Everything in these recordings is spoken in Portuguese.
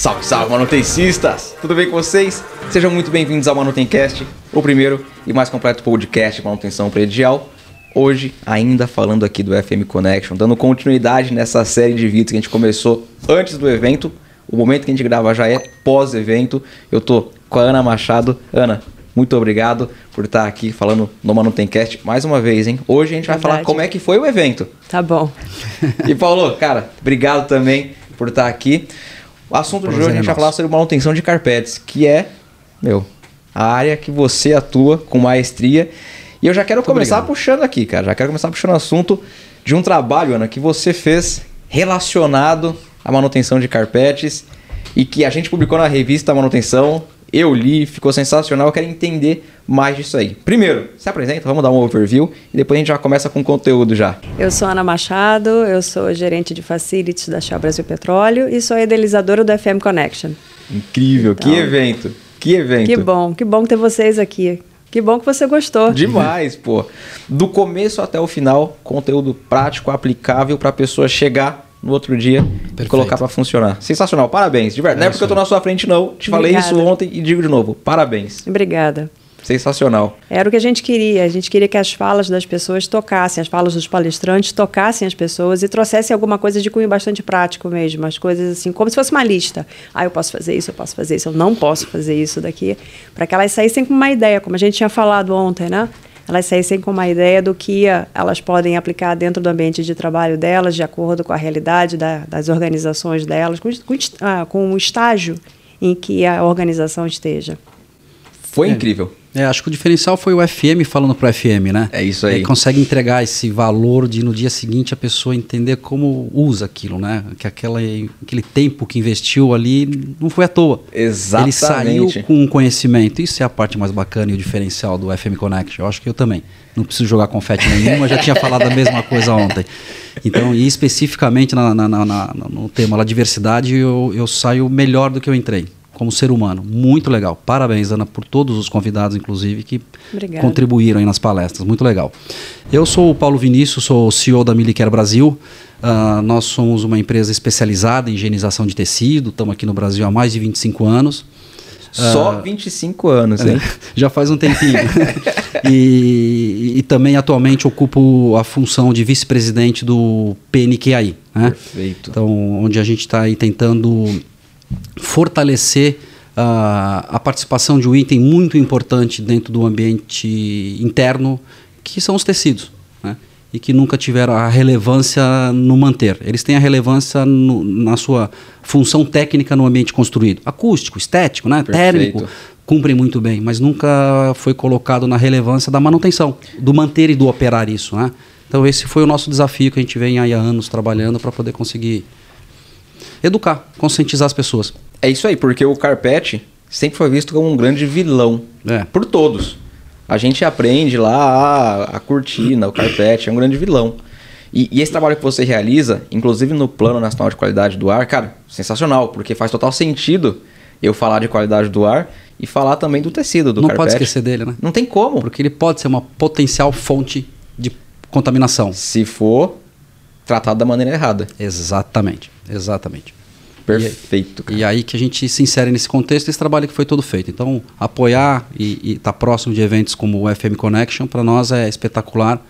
Salve, salve, manutencistas! Tudo bem com vocês? Sejam muito bem-vindos ao Manutencast, o primeiro e mais completo podcast de manutenção predial. Hoje, ainda falando aqui do FM Connection, dando continuidade nessa série de vídeos que a gente começou antes do evento. O momento que a gente grava já é pós-evento. Eu tô com a Ana Machado. Ana, muito obrigado por estar aqui falando no Manutencast mais uma vez, hein? Hoje a gente vai Verdade. falar como é que foi o evento. Tá bom. E Paulo, cara, obrigado também por estar aqui. O assunto de Prazer hoje a gente é vai falar sobre manutenção de carpetes, que é, meu, a área que você atua com maestria. E eu já quero começar obrigado. puxando aqui, cara. Já quero começar puxando o assunto de um trabalho, Ana, que você fez relacionado à manutenção de carpetes e que a gente publicou na revista Manutenção. Eu li, ficou sensacional. Eu quero entender mais disso aí. Primeiro, se apresenta, vamos dar um overview e depois a gente já começa com o conteúdo já. Eu sou Ana Machado, eu sou gerente de facilities da Shell Brasil Petróleo e sou idealizadora do FM Connection. Incrível, que Então. evento. Que evento. Que bom, que bom ter vocês aqui. Que bom que você gostou. Demais, pô. Do começo até o final, conteúdo prático, aplicável para a pessoa chegar no outro dia e Perfeito. colocar para funcionar. Sensacional, parabéns. De verdade. não é É porque eu tô na sua frente, não. Te falei Obrigada. isso ontem e digo de novo. Parabéns. Obrigada. Sensacional. Era o que a gente queria. A gente queria que as falas das pessoas tocassem, as falas dos palestrantes tocassem as pessoas e trouxessem alguma coisa de cunho bastante prático mesmo. As coisas assim, como se fosse uma lista. Ah, eu posso fazer isso, eu posso fazer isso, eu não posso fazer isso daqui. Para que elas saíssem com uma ideia, como a gente tinha falado ontem, né? Elas saíssem com uma ideia do que elas podem aplicar dentro do ambiente de trabalho delas, de acordo com a realidade da- das organizações delas, com, com, ah, com o estágio em que a organização esteja. Foi É. incrível. É, acho que o diferencial foi o FM falando pro FM, né? É isso aí. Ele consegue entregar esse valor de no dia seguinte a pessoa entender como usa aquilo, né? Que aquela, aquele tempo que investiu ali não foi à toa. Exatamente. Ele saiu com um conhecimento. Isso é a parte mais bacana e o diferencial do FM Connect. Eu acho que eu também. Não preciso jogar confete nenhuma, já tinha falado a mesma coisa ontem. Então, e especificamente na- na- na- na- no tema da diversidade, eu, eu saio melhor do que eu entrei. Como ser humano. Muito legal. Parabéns, Ana, por todos os convidados, inclusive, que Obrigada. contribuíram aí nas palestras. Muito legal. Eu sou o Paulo Vinícius, sou o CEO da Milicare Brasil. Ah, nós somos uma empresa especializada em higienização de tecido. Estamos aqui no Brasil há mais de 25 anos. Só Ah, 25 anos, hein? já faz um tempinho. e, e também atualmente ocupo a função de vice-presidente do PNQAI. Né? Perfeito. Então, onde a gente está aí tentando fortalecer ah, a participação de um item muito importante dentro do ambiente interno, que são os tecidos. Né? E que nunca tiveram a relevância no manter. Eles têm a relevância no- na sua função técnica no ambiente construído. Acústico, estético, né? Perfeito. térmico, cumprem muito bem, mas nunca foi colocado na relevância da manutenção, do manter e do operar isso. Né? Então esse foi o nosso desafio que a gente vem aí há anos trabalhando para poder conseguir educar, conscientizar as pessoas. É isso aí, porque o carpete sempre foi visto como um grande vilão. É. Por todos. A gente aprende lá a, a cortina, o carpete, é um grande vilão. E, e esse trabalho que você realiza, inclusive no Plano Nacional de Qualidade do Ar, cara, sensacional, porque faz total sentido eu falar de qualidade do ar e falar também do tecido do Não carpete. pode esquecer dele, né? Não tem como. Porque ele pode ser uma potencial fonte de contaminação. Se for tratado da maneira errada. Exatamente, exatamente. Perfeito. cara. E aí que a gente se insere nesse contexto, esse trabalho que foi todo feito. Então, apoiar e estar próximo de eventos como o FM Connection, para nós é espetacular,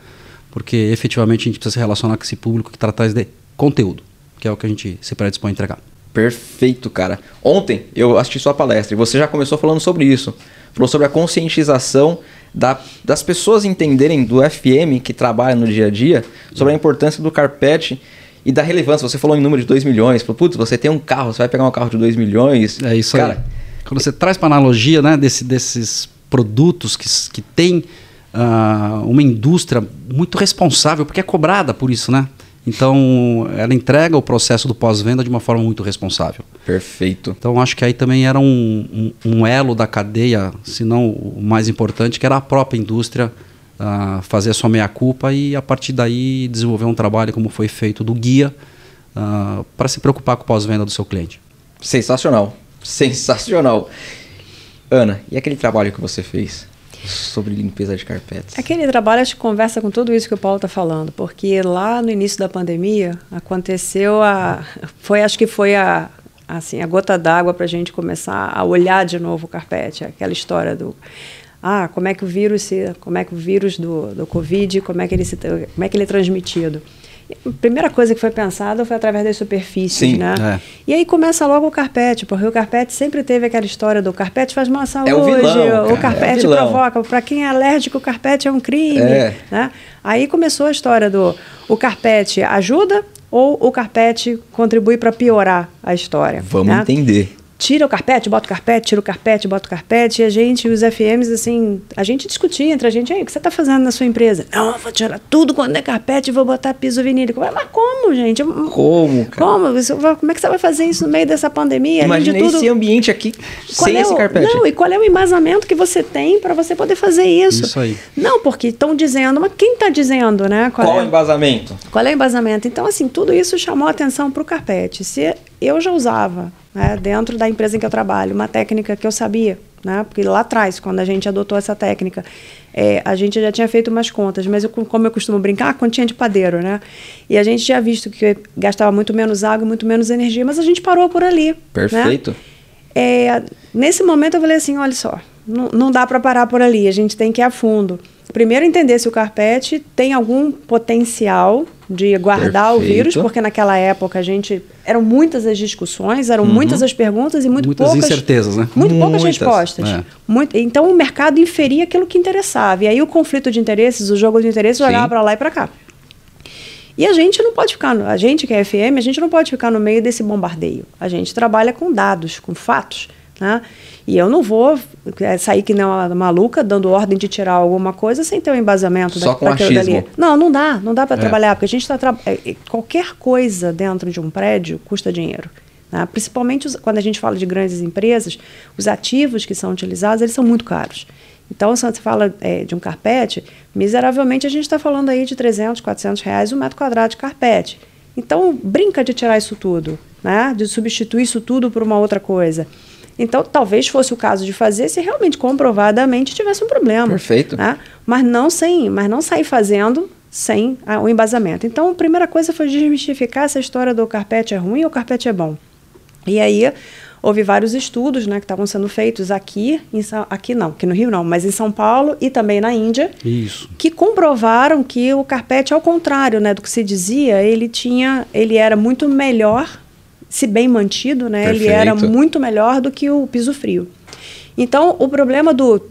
porque efetivamente a gente precisa se relacionar com esse público que está atrás de conteúdo, que é o que a gente se predispõe a entregar. Perfeito, cara. Ontem eu assisti sua palestra e você já começou falando sobre isso. Falou sobre a conscientização da- das pessoas entenderem do FM que trabalha no dia a dia sobre a importância do carpete e da relevância. Você falou em número de 2 milhões. Falou, putz, você tem um carro, você vai pegar um carro de 2 milhões. É isso cara, aí. Quando você traz para analogia né, desse, desses produtos que, que tem ah, uma indústria muito responsável, porque é cobrada por isso, né? Então, ela entrega o processo do pós-venda de uma forma muito responsável. Perfeito. Então, acho que aí também era um, um, um elo da cadeia, se não o mais importante, que era a própria indústria ah, fazer a sua meia-culpa e, a partir daí, desenvolver um trabalho como foi feito do guia para se preocupar com o pós-venda do seu cliente. Sensacional. Sensacional. Ana, e aquele trabalho que você fez sobre limpeza de carpetes? Aquele trabalho acho que conversa com tudo isso que o Paulo está falando, porque lá no início da pandemia aconteceu a, foi acho que foi a, assim, a gota d'água para a gente começar a olhar de novo o carpete, aquela história do ah, como é que o vírus se, como é que o vírus do, do Covid, como é que ele se, como é que ele é transmitido. A primeira coisa que foi pensada foi através das superfícies, Sim, né? é. E aí começa logo o carpete, porque o carpete sempre teve aquela história do carpete faz mal à saúde, É o vilão, o carpete é o provoca, para quem é alérgico, o carpete é um crime, É. né? Aí começou a história do o carpete ajuda ou o carpete contribui para piorar a história. Vamos né? entender. Tira o carpete, bota o carpete, tira o carpete, bota o carpete, e a gente, os FMs, assim, a gente discutia entre a gente, aí, o que você está fazendo na sua empresa? Não, vou tirar tudo quando é carpete e vou botar piso vinílico. Mas como, gente? Como, cara? Como? Como é que você vai fazer isso no meio dessa pandemia? Imagina de tudo, esse ambiente aqui qual sem é esse o- carpete. Não, e qual é o embasamento que você tem para você poder fazer isso? Isso aí. Não, porque estão dizendo, mas quem está dizendo, né? Qual é? o embasamento? Qual é o embasamento? Então, assim, tudo isso chamou a atenção para o carpete. Se eu já usava, né, dentro da empresa em que eu trabalho, uma técnica que eu sabia, né, porque lá atrás, quando a gente adotou essa técnica, é, a gente já tinha feito umas contas, mas eu, como eu costumo brincar, continha de padeiro, né? E a gente tinha visto que gastava muito menos água, muito menos energia, mas a gente parou por ali. né? Perfeito. É, nesse momento eu falei assim, olha só, não, não dá para parar por ali, a gente tem que ir a fundo. Primeiro entender se o carpete tem algum potencial de guardar o Perfeito. vírus, porque naquela época a gente eram muitas as discussões, eram muitas as perguntas e muito Muitas poucas incertezas, né? muito poucas Muitas, respostas. é. Muito- então o mercado inferia aquilo que interessava. E aí o conflito de interesses, o jogo de interesses jogava para lá e para cá. E a gente não pode ficar, a gente que é FM, a gente não pode ficar no meio desse bombardeio. A gente trabalha com dados, com fatos. Né? E eu não vou é, sair que nem uma maluca dando ordem de tirar alguma coisa sem ter um embasamento Só da, com daquilo dali. Não, não dá, não dá para É. trabalhar, porque a gente está qualquer coisa dentro de um prédio custa dinheiro. né? Principalmente os- quando a gente fala de grandes empresas, os ativos que são utilizados eles são muito caros. Então, se você fala é, de um carpete, miseravelmente a gente está falando aí de 300, 400 reais um metro quadrado de carpete. Então, brinca de tirar isso tudo, né? de substituir isso tudo por uma outra coisa. Então, talvez fosse o caso de fazer se realmente comprovadamente tivesse um problema. Perfeito. né? Mas não sem, mas não sair fazendo sem ah, o embasamento. Então, a primeira coisa foi desmistificar essa história do carpete é ruim ou o carpete é bom. E aí houve vários estudos, né, que estavam sendo feitos aqui, em aqui não, aqui no Rio não, mas em São Paulo e também na Índia, Isso. que comprovaram que o carpete, ao contrário, né, do que se dizia, ele tinha, ele era muito melhor, se bem mantido, né, ele era muito melhor do que o piso frio. Então, o problema do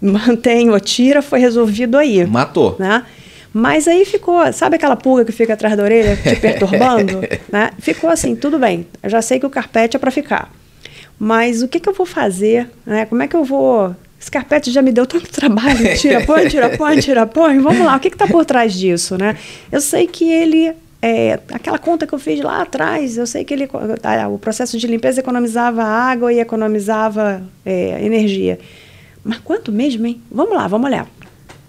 mantém ou tira foi resolvido aí Matou. né? Mas aí ficou, sabe aquela pulga que fica atrás da orelha te perturbando? né? Ficou assim, tudo bem. Eu já sei que o carpete é para ficar. Mas o que, que eu vou fazer? Né? Como é que eu vou. Esse carpete já me deu tanto trabalho. Tira, põe, tira, põe, tira, põe. Vamos lá, o que está por trás disso? Né? Eu sei que ele. É, aquela conta que eu fiz lá atrás, eu sei que ele, ah, o processo de limpeza economizava água e economizava é, energia. Mas quanto mesmo, hein? Vamos lá, vamos olhar.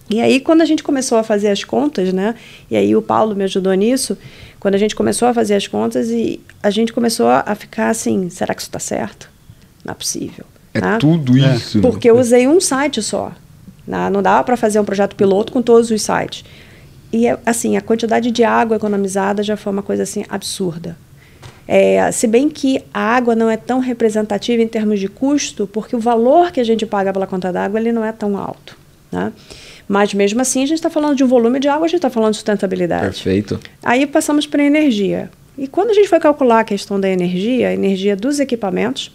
E aí, quando a gente começou a fazer as contas, né? E aí o Paulo me ajudou nisso. Quando a gente começou a fazer as contas e a gente começou a ficar assim, será que isso está certo? Não é possível. É né? tudo isso. Porque eu usei um site só. né? Não dava para fazer um projeto piloto com todos os sites. E é, assim, a quantidade de água economizada já foi uma coisa assim absurda. É, se bem que a água não é tão representativa em termos de custo, porque o valor que a gente paga pela conta d'água ele não é tão alto. Né? Mas mesmo assim, a gente está falando de um volume de água, a gente está falando de sustentabilidade. Perfeito. Aí passamos para a energia. E quando a gente foi calcular a questão da energia, a energia dos equipamentos,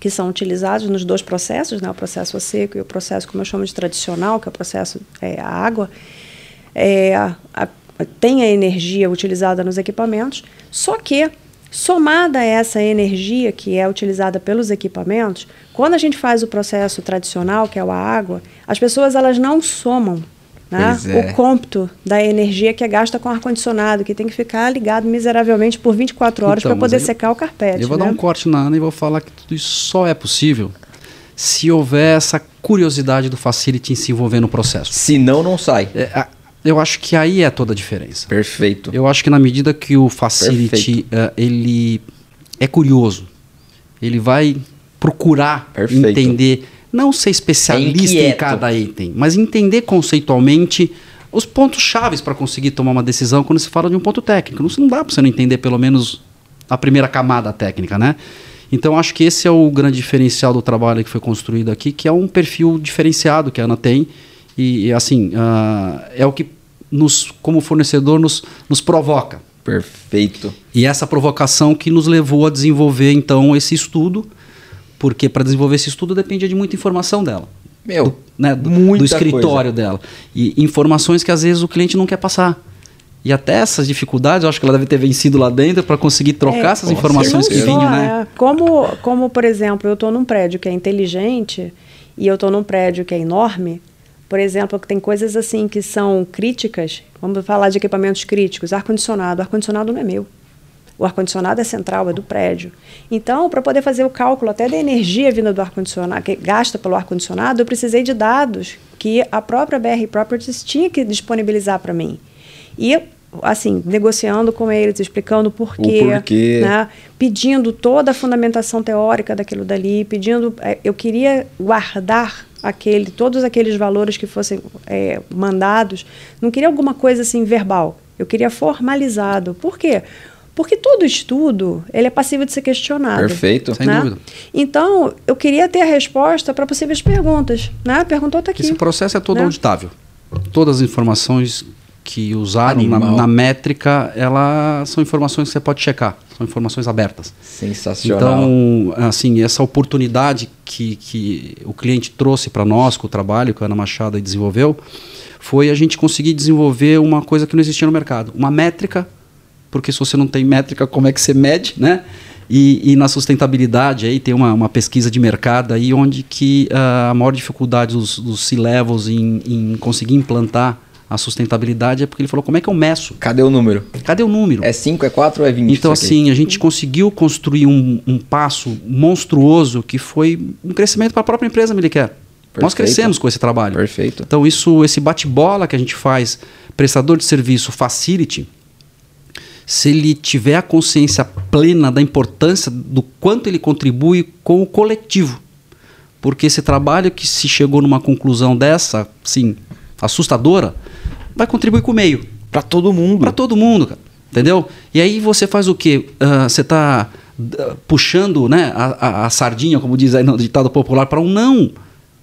que são utilizados nos dois processos, né, o processo seco e o processo, como eu chamo de tradicional, que é o processo é, a água, é, a- a- tem a energia utilizada nos equipamentos, só que, somada a essa energia que é utilizada pelos equipamentos, quando a gente faz o processo tradicional, que é o a água, as pessoas elas não somam né, é. o cômputo da energia que é gasta com ar-condicionado, que tem que ficar ligado miseravelmente por 24 horas Então, para poder secar o carpete. Eu vou né? dar um corte na Ana e vou falar que tudo isso só é possível se houver essa curiosidade do facility em se envolver no processo. Se não, não sai. É, a- eu acho que aí é toda a diferença. Perfeito. Eu acho que na medida que o facility eh, ele é curioso, ele vai procurar Perfeito. entender, não ser especialista em cada item, mas entender conceitualmente os pontos chaves para conseguir tomar uma decisão quando se fala de um ponto técnico. Não, não dá para você não entender pelo menos a primeira camada técnica, né? Então acho que esse é o grande diferencial do trabalho que foi construído aqui, que é um perfil diferenciado que a Ana tem e, e assim uh, é o que nos, como fornecedor nos, nos provoca. Perfeito. E essa provocação que nos levou a desenvolver então esse estudo, porque para desenvolver esse estudo dependia de muita informação dela. Meu, do, né, do, do escritório coisa. dela. E informações que às vezes o cliente não quer passar. E até essas dificuldades, eu acho que ela deve ter vencido lá dentro para conseguir trocar é, essas informações que vinham, né? É. Como, como, por exemplo, eu estou num prédio que é inteligente e eu estou num prédio que é enorme, por exemplo, tem coisas assim que são críticas. Vamos falar de equipamentos críticos. Ar-condicionado. Ar-condicionado não é meu. O ar-condicionado é central, é do prédio. Então, para poder fazer o cálculo até da energia vinda do ar-condicionado, que gasta pelo ar-condicionado, eu precisei de dados que a própria BR Properties tinha que disponibilizar para mim. E assim, negociando com eles, explicando por quê, porquê. Né? pedindo toda a fundamentação teórica daquilo dali, pedindo, é, eu queria guardar aquele, todos aqueles valores que fossem é, mandados, não queria alguma coisa assim verbal, eu queria formalizado. Por quê? Porque todo estudo ele é passível de ser questionado. Perfeito, sem né? dúvida. Então, eu queria ter a resposta para possíveis perguntas. Né? Perguntou está aqui. Esse processo é todo né? auditável. Todas as informações que usaram na, na, métrica, ela são informações que você pode checar, são informações abertas. Sensacional. Então, assim, essa oportunidade que, que o cliente trouxe para nós, com o trabalho que a Ana Machado desenvolveu, foi a gente conseguir desenvolver uma coisa que não existia no mercado, uma métrica, porque se você não tem métrica, como é que você mede, né? E, e na sustentabilidade aí tem uma, uma pesquisa de mercado aí onde que uh, a maior dificuldade dos, dos C-levels em, em conseguir implantar a sustentabilidade é porque ele falou: como é que eu meço? Cadê o número? Cadê o número? É 5, é 4 ou é 20? Então, assim, a gente conseguiu construir um, um passo monstruoso que foi um crescimento para a própria empresa Miliquer. Nós crescemos com esse trabalho. Perfeito. Então, isso, esse bate-bola que a gente faz, prestador de serviço, facility, se ele tiver a consciência plena da importância do quanto ele contribui com o coletivo. Porque esse trabalho que se chegou numa conclusão dessa, sim, assustadora, vai contribuir com o meio. Para todo mundo. Para todo mundo, cara. Entendeu? E aí você faz o quê? Uh, você está uh, puxando né, a, a, a, sardinha, como diz aí no ditado popular, para um não.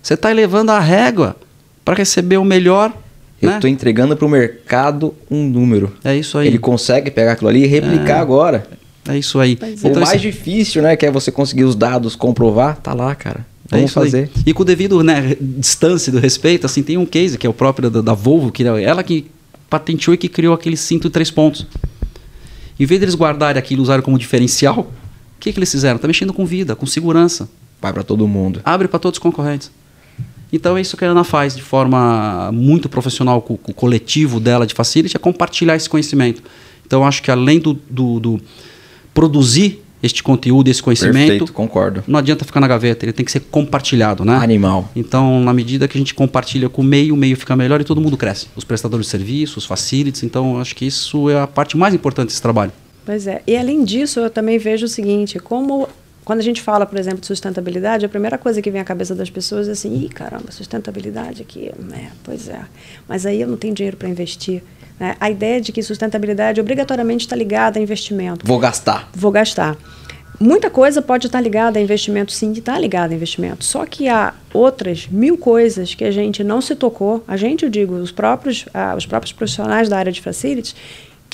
Você está elevando a régua para receber o melhor. Eu estou né? entregando para o mercado um número. É isso aí. Ele consegue pegar aquilo ali e replicar é. agora. É isso aí. É. o mais difícil, né? Que é você conseguir os dados, comprovar, tá lá, cara. É Vamos é fazer. Aí. E com o devido né, distância do respeito, assim, tem um case que é o próprio da, da Volvo, que é ela que patenteou e que criou aquele cinto de três pontos. Em vez deles guardarem aquilo e usarem como diferencial, o que, que eles fizeram? Está mexendo com vida, com segurança. Vai para todo mundo. Abre para todos os concorrentes. Então é isso que a Ana faz de forma muito profissional com, com o coletivo dela de facility, é compartilhar esse conhecimento. Então acho que além do, do, do produzir este conteúdo, esse conhecimento. Perfeito, concordo. Não adianta ficar na gaveta, ele tem que ser compartilhado, né? Animal. Então, na medida que a gente compartilha com o meio, o meio fica melhor e todo mundo cresce. Os prestadores de serviços, os facilities, então acho que isso é a parte mais importante desse trabalho. Pois é. E além disso, eu também vejo o seguinte, como quando a gente fala, por exemplo, de sustentabilidade, a primeira coisa que vem à cabeça das pessoas é assim, ih, caramba, sustentabilidade aqui, é, pois é. Mas aí eu não tenho dinheiro para investir. Né? A ideia de que sustentabilidade obrigatoriamente está ligada a investimento. Vou gastar. Vou gastar. Muita coisa pode estar ligada a investimento, sim, está ligada a investimento. Só que há outras mil coisas que a gente não se tocou, a gente, eu digo, os próprios, ah, os próprios profissionais da área de facilities,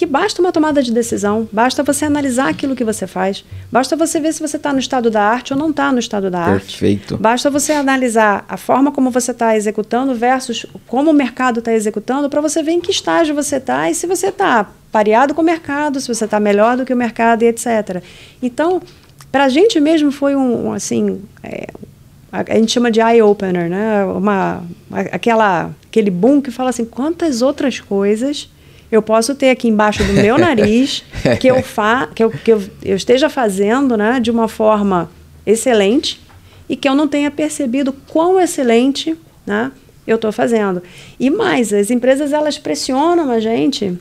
que basta uma tomada de decisão, basta você analisar aquilo que você faz, basta você ver se você está no estado da arte ou não está no estado da Perfeito. arte. Perfeito. Basta você analisar a forma como você está executando versus como o mercado está executando para você ver em que estágio você está e se você está pareado com o mercado, se você está melhor do que o mercado e etc. Então, para a gente mesmo foi um, assim, é, a, gente chama de eye opener, né? Uma, aquela, aquele boom que fala assim, quantas outras coisas eu posso ter aqui embaixo do meu nariz que eu fa que, eu, que eu, eu esteja fazendo, né, de uma forma excelente e que eu não tenha percebido quão excelente, né, eu estou fazendo. E mais, as empresas elas pressionam a gente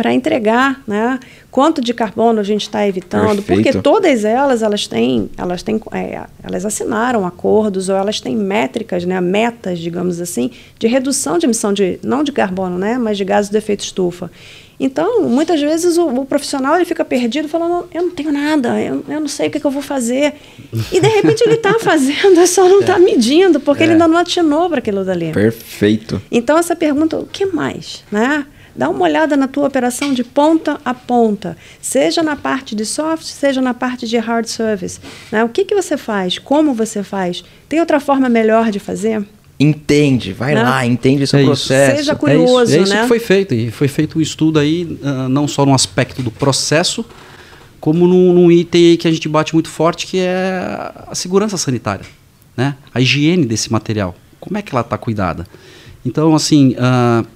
para entregar, né? Quanto de carbono a gente está evitando? Perfeito. Porque todas elas, elas têm, elas têm, é, elas assinaram acordos ou elas têm métricas, né? Metas, digamos assim, de redução de emissão de não de carbono, né? Mas de gases de efeito estufa. Então, muitas vezes o, o, profissional ele fica perdido falando, eu não tenho nada, eu, eu não sei o que, que eu vou fazer. E de repente ele está fazendo, só não está é. medindo, porque é. ele ainda não atinou para aquilo dali. Perfeito. Então, essa pergunta, o que mais? Né? Dá uma olhada na tua operação de ponta a ponta, seja na parte de soft, seja na parte de hard service. Né? O que, que você faz? Como você faz? Tem outra forma melhor de fazer? entende, vai né? lá, entende esse é processo. Seja curioso, é isso, é isso né? que foi feito. E foi feito um estudo aí, uh, não só no aspecto do processo, como num, num, item que a gente bate muito forte, que é a segurança sanitária, né? A higiene desse material. Como é que ela está cuidada? Então, assim, uh,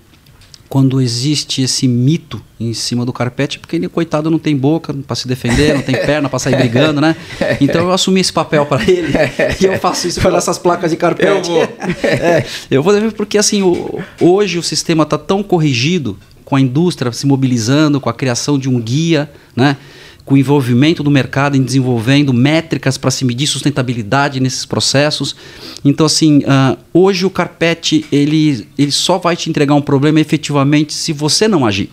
quando existe esse mito em cima do carpete, porque ele, coitado, não tem boca para se defender, não tem perna para sair brigando, né? Então eu assumi esse papel para ele e eu faço isso pelas placas de carpete. Eu vou. é, eu vou porque assim, hoje o sistema está tão corrigido com a indústria se mobilizando, com a criação de um guia, né? com o envolvimento do mercado em desenvolvendo métricas para se medir sustentabilidade nesses processos. Então, assim, uh, hoje o carpete ele, ele só vai te entregar um problema efetivamente se você não agir.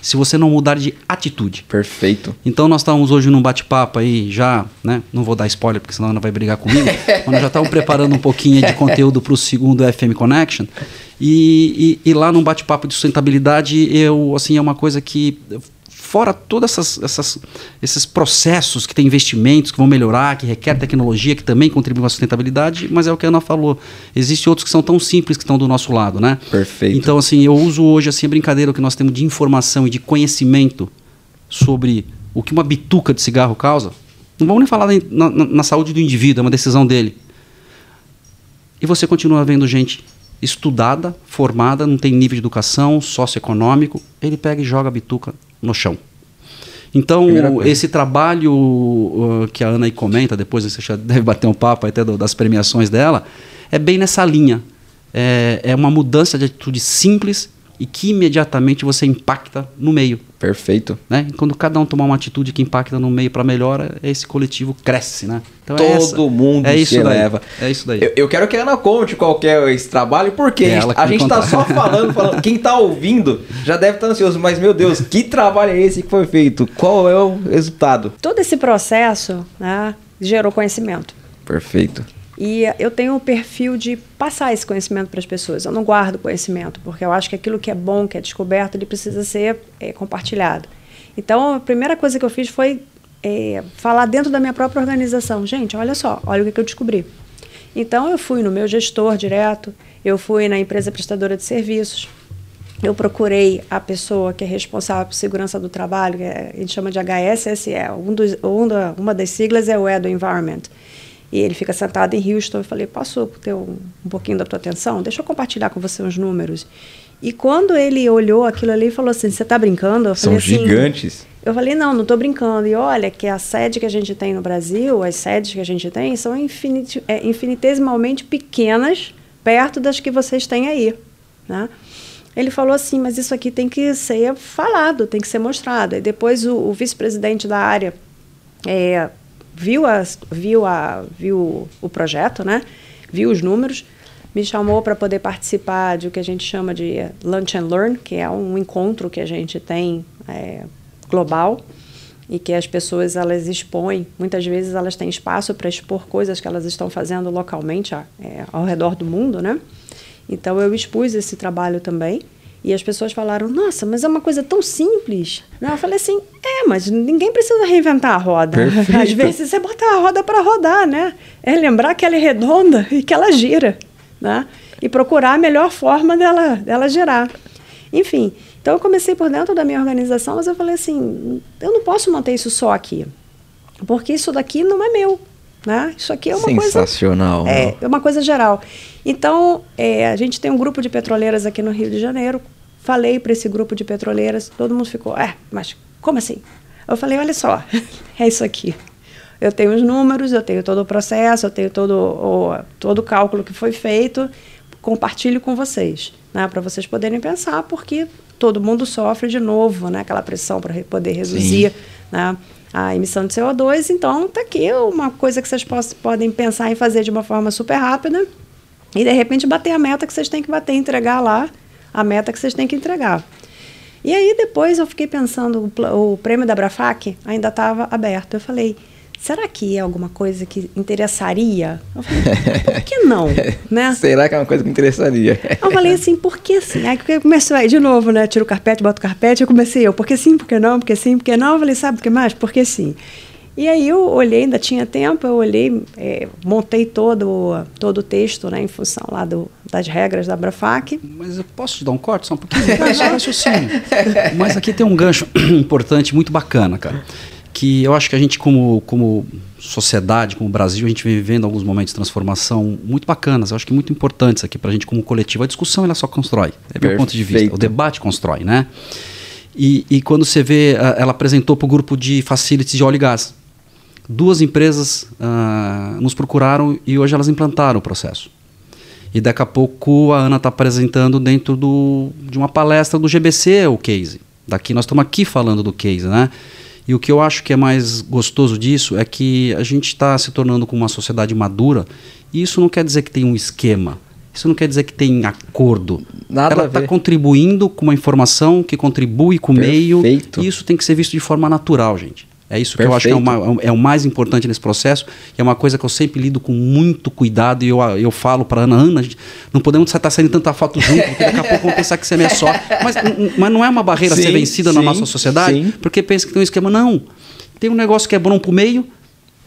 Se você não mudar de atitude. Perfeito. Então nós estávamos hoje num bate-papo aí já, né? Não vou dar spoiler porque senão ela vai brigar comigo. mas nós já estávamos preparando um pouquinho de conteúdo para o segundo FM Connection. E, e, e lá num bate-papo de sustentabilidade, eu assim é uma coisa que fora todos esses processos que tem investimentos que vão melhorar, que requer tecnologia, que também contribuem com a sustentabilidade, mas é o que a Ana falou. Existem outros que são tão simples que estão do nosso lado, né? Perfeito. Então, assim, eu uso hoje assim, a brincadeira que nós temos de informação e de conhecimento sobre o que uma bituca de cigarro causa. Não vamos nem falar na, na, na saúde do indivíduo, é uma decisão dele. E você continua vendo gente estudada, formada, não tem nível de educação, socioeconômico, ele pega e joga a bituca no chão. Então, esse trabalho uh, que a Ana aí comenta, depois você já deve bater um papo até do, das premiações dela, é bem nessa linha. É, é uma mudança de atitude simples e que imediatamente você impacta no meio. Perfeito. Né? E quando cada um tomar uma atitude que impacta no meio para melhor, esse coletivo cresce, né? Então é Todo é essa, mundo é isso se daí, eleva. É isso daí. Eu, eu, quero que a Ana conte qual é esse trabalho, porque é a gente está só falando, falando. Quem está ouvindo já deve estar tá ansioso, mas meu Deus, que trabalho é esse que foi feito? Qual é o resultado? Todo esse processo né, gerou conhecimento. Perfeito. E eu tenho o perfil de passar esse conhecimento para as pessoas. Eu não guardo conhecimento, porque eu acho que aquilo que é bom, que é descoberto, ele precisa ser é, compartilhado. Então, a primeira coisa que eu fiz foi é, falar dentro da minha própria organização. Gente, olha só, olha o que, eu descobri. Então, eu fui no meu gestor direto, eu fui na empresa prestadora de serviços, eu procurei a pessoa que é responsável por segurança do trabalho, que é, a gente chama de HSSE, um dos, um da, uma das siglas é o E do Environment. E ele fica sentado em Houston. Eu falei, posso ter um, um pouquinho da tua atenção? Deixa eu compartilhar com você os números. E quando ele olhou aquilo ali e falou assim, você está brincando? Eu São falei, assim, gigantes. Eu falei, não, não estou brincando. E olha que a sede que a gente tem no Brasil, as sedes que a gente tem, são infinit é, infinitesimalmente pequenas perto das que vocês têm aí. Né? Ele falou assim, mas isso aqui tem que ser falado, tem que ser mostrado. E depois o, o vice-presidente da área é, viu, a, viu, a, viu o projeto, né? viu os números, me chamou para poder participar de o que a gente chama de Lunch and Learn, que é um encontro que a gente tem é, global e que as pessoas elas expõem. Muitas vezes elas têm espaço para expor coisas que elas estão fazendo localmente é, ao redor do mundo, né? Então eu expus esse trabalho também. E as pessoas falaram, nossa, mas é uma coisa tão simples. Eu falei assim, é, mas ninguém precisa reinventar a roda. Perfeito. Às vezes você bota a roda para rodar, né? É lembrar que ela é redonda e que ela gira, né? E procurar a melhor forma dela, dela girar. Enfim, então eu comecei por dentro da minha organização, mas eu falei assim, eu não posso manter isso só aqui. Porque isso daqui não é meu. Né? Isso aqui é uma Sensacional, coisa. É, é uma coisa geral. Então, é, a gente tem um grupo de petroleiras aqui no Rio de Janeiro. Falei para esse grupo de petroleiras, todo mundo ficou, é, mas como assim? Eu falei, olha só, é isso aqui. Eu tenho os números, eu tenho todo o processo, eu tenho todo o, todo o cálculo que foi feito, compartilho com vocês, né, para vocês poderem pensar, porque todo mundo sofre de novo, né? Aquela pressão para poder reduzir né, a emissão de CO2. Então, está aqui uma coisa que vocês podem pensar em fazer de uma forma super rápida e, de repente, bater a meta que vocês têm que bater, entregar lá a meta que vocês têm que entregar. E aí, depois, eu fiquei pensando, o, o prêmio da Brafac ainda estava aberto. Eu falei, será que é alguma coisa que interessaria? Eu falei, por que não? né? Será que é uma coisa que interessaria? eu falei assim, por que sim? Aí começou aí de novo, né? Tiro o carpete, boto o carpete, eu comecei eu, por que sim, por que não, por que sim, por que não? Eu falei, sabe por que mais? Por que sim? E aí eu olhei, ainda tinha tempo, eu olhei, é, montei todo, todo o texto, né, em função lá do, das regras da Brafac. Mas eu posso te dar um corte só um pouquinho? raciocínio. Mas aqui tem um gancho importante, muito bacana, cara que eu acho que a gente, como, como sociedade, como Brasil, a gente vem vivendo alguns momentos de transformação muito bacanas, eu acho que muito importantes aqui para a gente como coletivo. A discussão ela só constrói, é meu ponto de vista. O debate constrói, né? E, e quando você vê, ela apresentou para o grupo de facilities de óleo e gás. Duas empresas uh, nos procuraram e hoje elas implantaram o processo. E daqui a pouco a Ana está apresentando dentro do, de uma palestra do GBC o case. Daqui nós estamos aqui falando do case, né? E o que eu acho que é mais gostoso disso é que a gente está se tornando com uma sociedade madura e isso não quer dizer que tem um esquema. Isso não quer dizer que tem acordo. Nada Ela está contribuindo com uma informação que contribui com o meio. E isso tem que ser visto de forma natural, gente. É isso Perfeito. que eu acho que é, uma, é, o mais importante nesse processo. E é uma coisa que eu sempre lido com muito cuidado. E eu, eu falo para Ana, Ana, gente, não podemos estar saindo tanta foto junto, porque daqui a pouco vão pensar que você é minha só. Mas, mas não é uma barreira sim, ser vencida sim, na nossa sociedade, sim. porque pensa que tem um esquema. Não. Tem um negócio que é bom para o meio,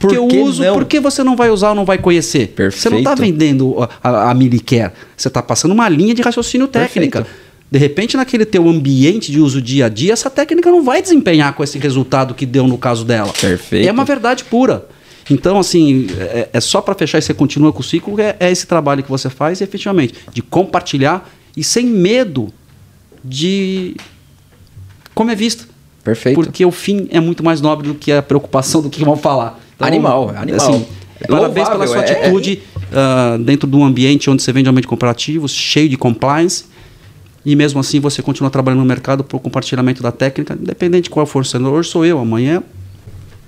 por que eu uso, não? por que você não vai usar ou não vai conhecer? Perfeito. Você não está vendendo a, a, a Miliquer, você está passando uma linha de raciocínio técnica. Perfeito. De repente, naquele teu ambiente de uso dia a dia, essa técnica não vai desempenhar com esse resultado que deu no caso dela. Perfeito. É uma verdade pura. Então, assim, é, é só para fechar e você continua com o ciclo, é, é, esse trabalho que você faz, efetivamente, de compartilhar e sem medo de como é visto. Perfeito. Porque o fim é muito mais nobre do que a preocupação do que vão falar. Então, animal, animal. Assim, é parabéns pela sua é, atitude uh, dentro de um ambiente onde você vende ambiente comparativo, cheio de compliance e mesmo assim você continua trabalhando no mercado para o compartilhamento da técnica, independente de qual for o Hoje sou eu, amanhã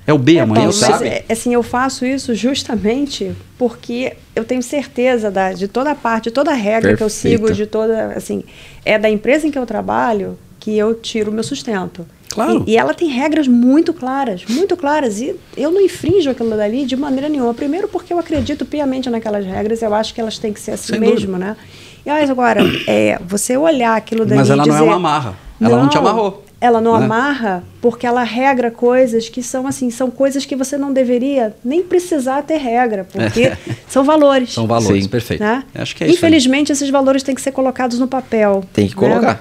é o B, é, amanhã Paulo, sabe. Mas, é, assim, eu faço isso justamente porque eu tenho certeza da, de toda a parte, de toda a regra Perfeito. que eu sigo, de toda, assim, é da empresa em que eu trabalho que eu tiro o meu sustento. Claro. E, e, ela tem regras muito claras, muito claras. E eu não infrinjo aquilo dali de maneira nenhuma. Primeiro porque eu acredito piamente naquelas regras, eu acho que elas têm que ser assim Sem mesmo, dúvida. né? E aí, agora, é, você olhar aquilo dali Mas ela dizer, não é uma amarra. Ela não, não te amarrou. Ela não né? amarra porque ela regra coisas que são assim, são coisas que você não deveria nem precisar ter regra, porque é. são valores. São valores, Sim. perfeito. Né? Acho que é Infelizmente, esses valores têm que ser colocados no papel. Tem que colocar. Né?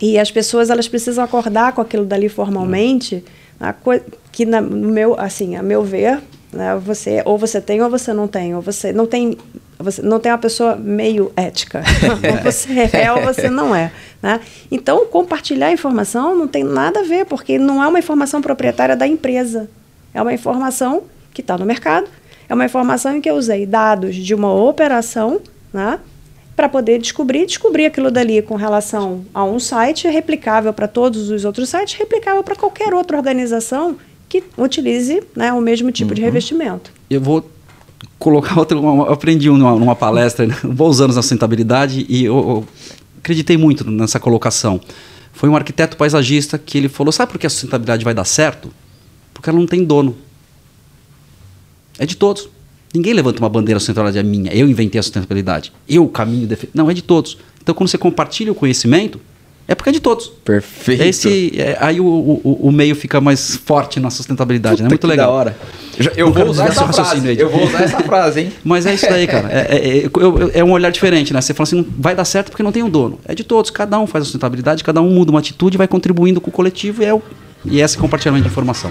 E as pessoas elas precisam acordar com aquilo dali formalmente, hum. que na, no meu, assim, a meu ver, né, você ou você tem ou você não tem, ou você não tem você não tem uma pessoa meio ética. ou você é ou você não é. Né? Então, compartilhar informação não tem nada a ver, porque não é uma informação proprietária da empresa. É uma informação que está no mercado, é uma informação em que eu usei dados de uma operação né, para poder descobrir, descobrir aquilo dali com relação a um site replicável para todos os outros sites, replicável para qualquer outra organização que utilize né, o mesmo tipo uhum. de revestimento. Eu vou colocar outro. Eu aprendi numa, numa palestra, né, bons anos na sustentabilidade, e eu, eu, acreditei muito nessa colocação. Foi um arquiteto paisagista que ele falou: sabe por que a sustentabilidade vai dar certo? Porque ela não tem dono. É de todos. Ninguém levanta uma bandeira, sustentabilidade é minha. Eu inventei a sustentabilidade. Eu caminho. Não, é de todos. Então, quando você compartilha o conhecimento, é porque é de todos. Perfeito. Esse, é, aí o, o, o, meio fica mais forte na sustentabilidade, né? Muito legal. Da hora. Eu, vou usar essa frase. Aí. Eu vou usar essa frase, hein? Mas é isso daí, cara. É, é, é, é, um olhar diferente, né? Você fala assim, vai dar certo porque não tem um dono. É de todos. Cada um faz a sustentabilidade, cada um muda uma atitude, vai contribuindo com o coletivo e é, o, e esse compartilhamento de informação.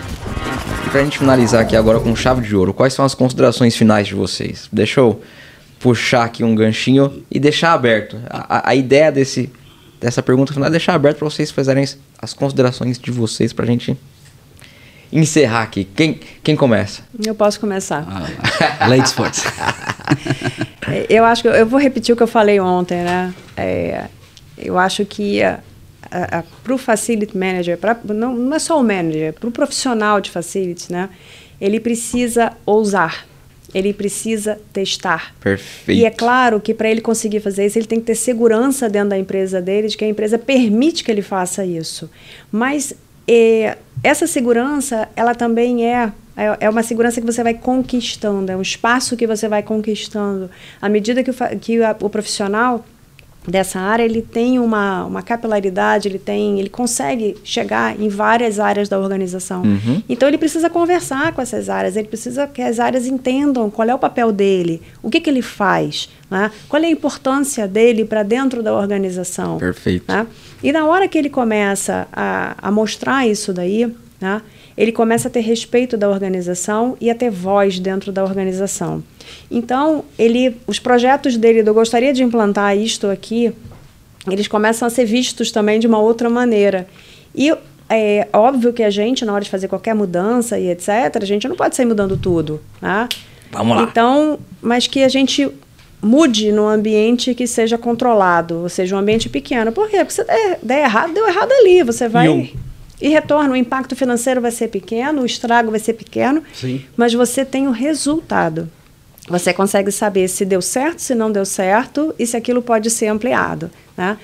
E pra gente finalizar aqui agora com chave de ouro, quais são as considerações finais de vocês? Deixa eu puxar aqui um ganchinho e deixar aberto. a, a ideia desse dessa pergunta final, deixar aberto para vocês fazerem as considerações de vocês para a gente encerrar aqui. Quem, quem começa? Eu posso começar. Ah, ladies first. eu acho que eu vou repetir o que eu falei ontem, né? É, eu acho que para o facility manager, pra, não, não é só o manager, para o profissional de facilities, né? Ele precisa ousar, ele precisa testar. Perfeito. E é claro que para ele conseguir fazer isso, ele tem que ter segurança dentro da empresa dele, de que a empresa permite que ele faça isso. Mas é, essa segurança, ela também é, é, é uma segurança que você vai conquistando, é um espaço que você vai conquistando. À medida que o, que o profissional dessa área, ele tem uma, uma capilaridade, ele tem, ele consegue chegar em várias áreas da organização. Uhum. Então ele precisa conversar com essas áreas, ele precisa que as áreas entendam qual é o papel dele, o que, que ele faz, né? qual é a importância dele para dentro da organização. Perfeito. Né? E na hora que ele começa a, a mostrar isso daí, né? Ele começa a ter respeito da organização e a ter voz dentro da organização. Então, ele, os projetos dele, eu gostaria de implantar isto aqui, eles começam a ser vistos também de uma outra maneira. E é óbvio que a gente, na hora de fazer qualquer mudança e etc., a gente não pode sair mudando tudo. Né? Vamos lá. Então, mas que a gente mude num ambiente que seja controlado, ou seja, um ambiente pequeno. Por quê? Porque se der, der errado, deu errado ali. Você vai. E um- E retorna, o impacto financeiro vai ser pequeno, o estrago vai ser pequeno, Sim. mas você tem o resultado. Você consegue saber se deu certo, se não deu certo e se aquilo pode ser ampliado. Né?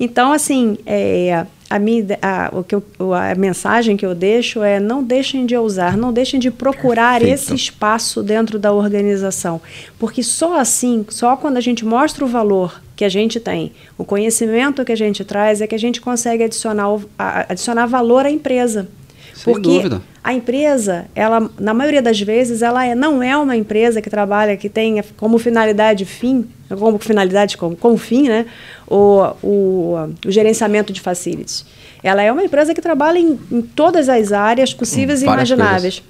Então, assim, é, a, minha, a, o que eu, o- a mensagem que eu deixo é não deixem de ousar, não deixem de procurar Perfeito. esse espaço dentro da organização. Porque só assim, só quando a gente mostra o valor que a gente tem, o conhecimento que a gente traz, é que a gente consegue adicionar, adicionar valor à empresa. Sem Porque dúvida. a empresa, ela, na maioria das vezes, ela é, não é uma empresa que trabalha, que tem como finalidade fim, como finalidade, como, como fim, né, o, o, o gerenciamento de facilities. Ela é uma empresa que trabalha em, em todas as áreas possíveis e várias imagináveis.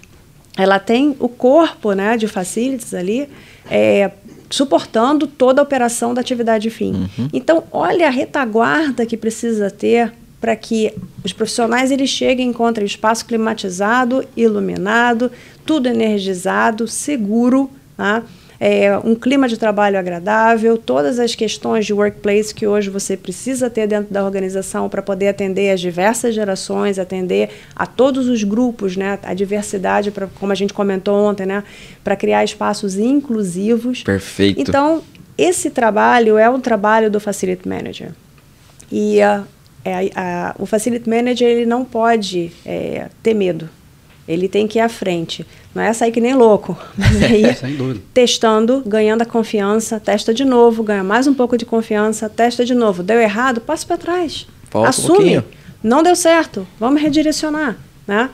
Ela tem o corpo né, de facilities ali, é, suportando toda a operação da atividade fim. Então, olha a retaguarda que precisa ter para que os profissionais eles cheguem e encontrem espaço climatizado, iluminado, tudo energizado, seguro, tá? É, um clima de trabalho agradável, todas as questões de workplace que hoje você precisa ter dentro da organização para poder atender as diversas gerações, atender a todos os grupos, né? a diversidade, pra, como a gente comentou ontem, né? para criar espaços inclusivos. Perfeito. Então, esse trabalho é um trabalho do Facility Manager. E ah, é, a- o Facility Manager ele não pode é, ter medo. Ele tem que ir à frente. Não é sair que nem louco, mas dúvida. testando, ganhando a confiança, testa de novo, ganha mais um pouco de confiança, testa de novo. Deu errado, passa para trás. Volta um Assume. pouquinho. não deu certo, vamos redirecionar, né?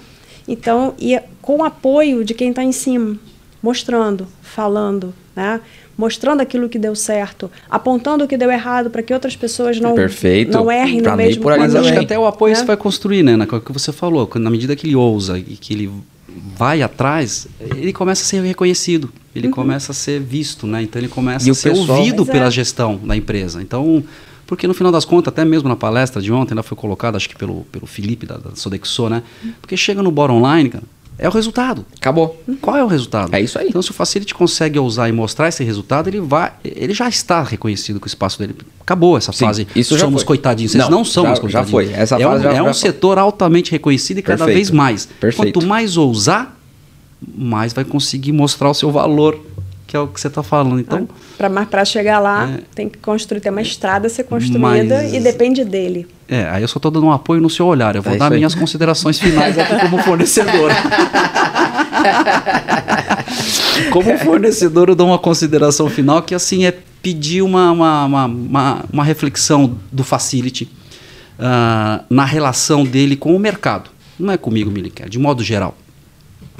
Então, e é com o apoio de quem está em cima, mostrando, falando, né? Mostrando aquilo que deu certo, apontando o que deu errado para que outras pessoas não, Perfeito. não errem Pra no mesmo por Mas acho que até o apoio É. você vai construir, né? Naquilo que você falou. Quando- Na medida que ele ousa e que ele vai atrás, ele começa a ser reconhecido. Ele começa a ser visto, né? Então ele começa E a o ser pessoal- ouvido Pois é. pela gestão da empresa. Então, porque no final das contas, até mesmo na palestra de ontem, ela foi colocada, acho que pelo, pelo Felipe da, da Sodexo, né? Porque chega no bottom line, cara, é o resultado. Acabou. Qual é o resultado? É isso aí. Então, se o Facility consegue ousar e mostrar esse resultado, ele vai, ele já está reconhecido com o espaço dele. Acabou essa Sim, fase. isso já somos foi. coitadinhos. Vocês Não, não, são já- mais já coitadinhos. foi. Essa é fase um, já- é já um foi. setor altamente reconhecido e cada Perfeito. vez mais. Perfeito. Quanto mais ousar, mais vai conseguir mostrar o seu valor, que é o que você está falando. Então, Para chegar lá, É. tem que construir, tem uma estrada a ser construída Mas- e depende dele. é, aí eu só estou dando um apoio no seu olhar. Eu vou É dar aí. minhas considerações finais aqui como fornecedor. como fornecedor, eu dou uma consideração final que assim é pedir uma, uma, uma, uma, uma reflexão do Facility ah, na relação dele com o mercado. Não é comigo, Miliquer, de modo geral.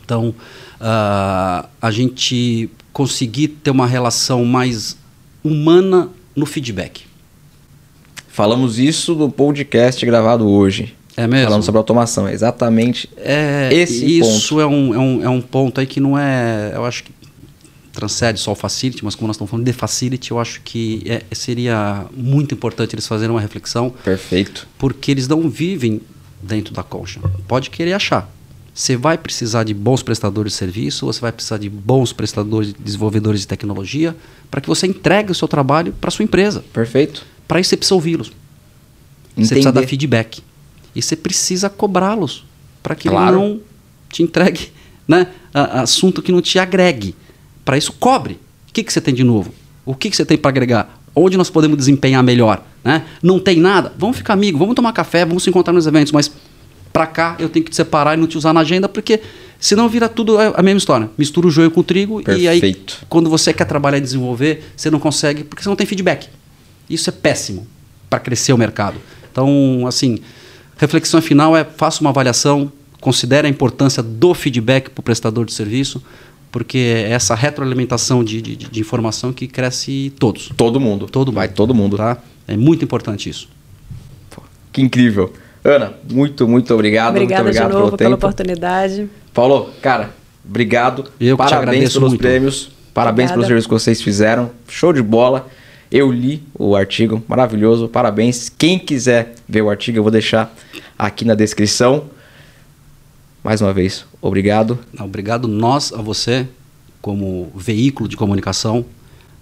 Então, ah, a gente conseguir ter uma relação mais humana no feedback. Falamos isso no podcast gravado hoje. É mesmo? Falando sobre automação. É exatamente É, Esse isso É, um, é, um, é um ponto aí que não é. Eu acho que transcende só o facility, mas como nós estamos falando de facility, eu acho que é- seria muito importante eles fazerem uma reflexão, perfeito. porque eles não vivem dentro da concha. Pode querer achar. Você vai precisar de bons prestadores de serviço, você vai precisar de bons prestadores, desenvolvedores de tecnologia, para que você entregue o seu trabalho para sua empresa. Perfeito. Para isso você precisa ouvi-los. Você precisa dar feedback. E você precisa cobrá-los para que Claro. ele não te entregue né, assunto que não te agregue. Para isso, cobre. O que, que você tem de novo? O que, que você tem para agregar? Onde nós podemos desempenhar melhor? Né? Não tem nada? Vamos ficar amigos, vamos tomar café, vamos se encontrar nos eventos, mas para cá eu tenho que te separar e não te usar na agenda, porque senão vira tudo a a mesma história. Mistura o joio com o trigo e aí Perfeito. quando você quer trabalhar e desenvolver, você não consegue porque você não tem feedback. Isso é péssimo para crescer o mercado. Então, assim, reflexão final é faça uma avaliação, considere a importância do feedback para o prestador de serviço, porque é essa retroalimentação de, de, de informação que cresce todos. Todo mundo. Todo Vai mundo. todo mundo. Tá? É muito importante isso. Que incrível. Ana, muito, muito obrigado. Obrigada muito obrigado de novo pelo pela oportunidade. Paulo, cara, obrigado. Eu Parabéns pelos muito. prêmios. Parabéns Obrigada. pelos serviços que vocês fizeram. Show de bola. Eu li o artigo, maravilhoso. Parabéns. Quem quiser ver o artigo, eu vou deixar aqui na descrição. Mais uma vez, obrigado. Obrigado nós a você como veículo de comunicação.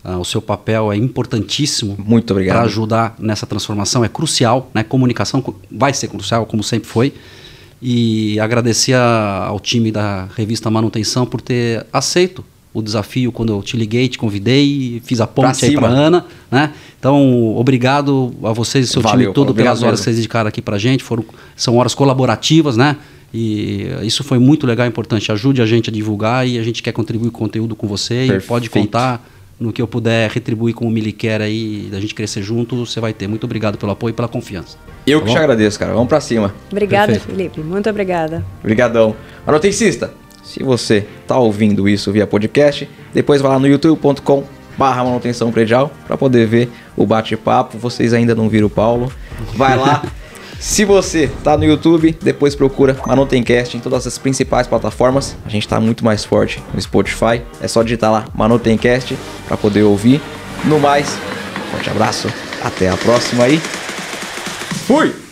Ah, o seu papel é importantíssimo Muito obrigado. para ajudar nessa transformação. É crucial, né? Comunicação co- vai ser crucial, como sempre foi. E agradecer a- ao time da revista Manutenção por ter aceito o desafio quando eu te liguei, te convidei fiz a Pra ponte aí cima. para Ana, né? Então, obrigado a vocês e seu Valeu, time todo pelas horas mesmo. que vocês dedicaram aqui pra gente. Foram, são horas colaborativas, né? E isso foi muito legal e importante. Ajude a gente a divulgar e a gente quer contribuir com conteúdo com você. E pode Perfeito. contar no que eu puder retribuir com o Miliquer aí, da gente crescer junto, você vai ter. Muito obrigado pelo apoio e pela confiança. Eu Tá que te bom? agradeço, cara. Vamos pra cima. Obrigada, Perfeito. Felipe. Muito obrigada. Obrigadão. Manutencista, se você tá ouvindo isso via podcast, depois vai lá no youtube.com barra manutenção predial para poder ver o bate-papo. Vocês ainda não viram o Paulo. Vai lá. Se você tá no YouTube, depois procura Manutencast em todas as principais plataformas. A gente tá muito mais forte no Spotify. É só digitar lá Manutencast para poder ouvir. No mais, forte abraço. Até a próxima aí. Fui!